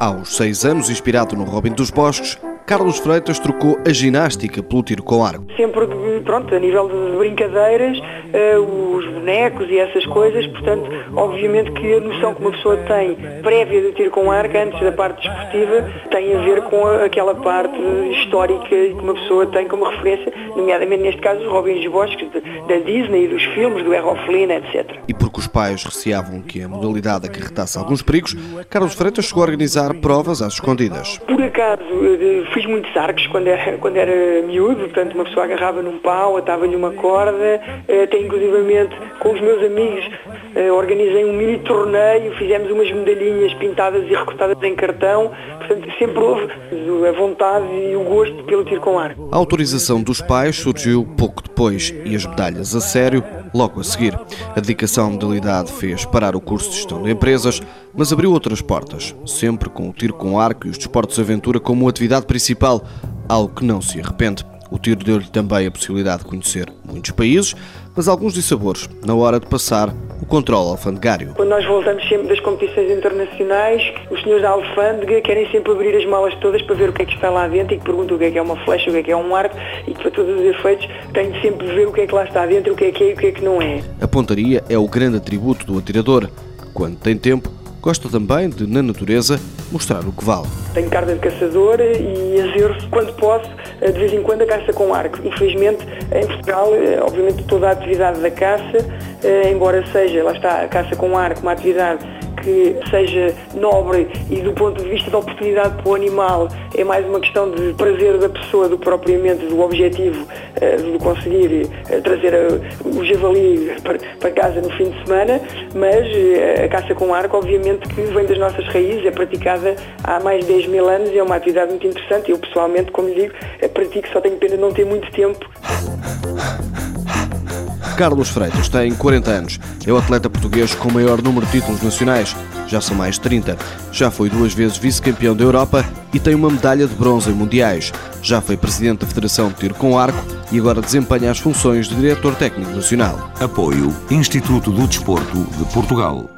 Aos seis anos, inspirado no Robin dos Bosques, Carlos Freitas trocou a ginástica pelo tiro com arco. Sempre, pronto, a nível de brincadeiras, uh, os bonecos e essas coisas, portanto, obviamente que a noção que uma pessoa tem prévia do tiro com arco, antes da parte desportiva, tem a ver com aquela parte histórica que uma pessoa tem como referência, nomeadamente neste caso os Robins dos Bosques, da Disney, dos filmes, do Errol Flynn, etc. E porque os pais receavam que a modalidade acarretasse alguns perigos, Carlos Freitas chegou a organizar provas às escondidas. Por acaso, fiz muitos arcos quando era, quando era miúdo, portanto uma pessoa agarrava num pau, atava-lhe uma corda, até inclusivamente com os meus amigos eh, organizei um mini torneio, fizemos umas medalhinhas pintadas e recortadas em cartão, portanto sempre houve a vontade e o gosto pelo tiro com arco. A autorização dos pais surgiu pouco depois e as medalhas a sério logo a seguir. A dedicação à modalidade fez parar o curso de gestão de empresas, mas abriu outras portas, sempre com o tiro com arco e os desportos de aventura como atividade principal, algo que não se arrepende. O tiro deu-lhe também a possibilidade de conhecer muitos países, mas alguns dissabores na hora de passar o controle alfandegário. Quando nós voltamos sempre das competições internacionais, os senhores da alfândega querem sempre abrir as malas todas para ver o que é que está lá dentro e que perguntam o que é que é uma flecha, o que é que é um arco e que para todos os efeitos têm de sempre ver o que é que lá está dentro, o que é que é e o que é que não é. A pontaria é o grande atributo do atirador. Quando tem tempo, gosta também de, na natureza, mostrar o que vale. Tenho carta de caçador e exerço, quando posso, de vez em quando, a caça com arco. Infelizmente, em Portugal, eh, obviamente, toda a atividade da caça, eh, embora seja, lá está, a caça com arco, uma atividade que seja nobre e do ponto de vista da oportunidade para o animal é mais uma questão de prazer da pessoa do que propriamente do objetivo uh, de conseguir uh, trazer uh, o javali para, casa no fim de semana, mas a caça com arco obviamente que vem das nossas raízes, é praticada há mais de 10 mil anos e é uma atividade muito interessante. Eu pessoalmente, como lhe digo, pratico, só tenho pena de não ter muito tempo. Carlos Freitas tem 40 anos. É o atleta português com o maior número de títulos nacionais. Já são mais de 30. Já foi duas vezes vice-campeão da Europa e tem uma medalha de bronze em mundiais. Já foi presidente da Federação de Tiro com Arco e agora desempenha as funções de diretor técnico nacional. Apoio Instituto do Desporto de Portugal.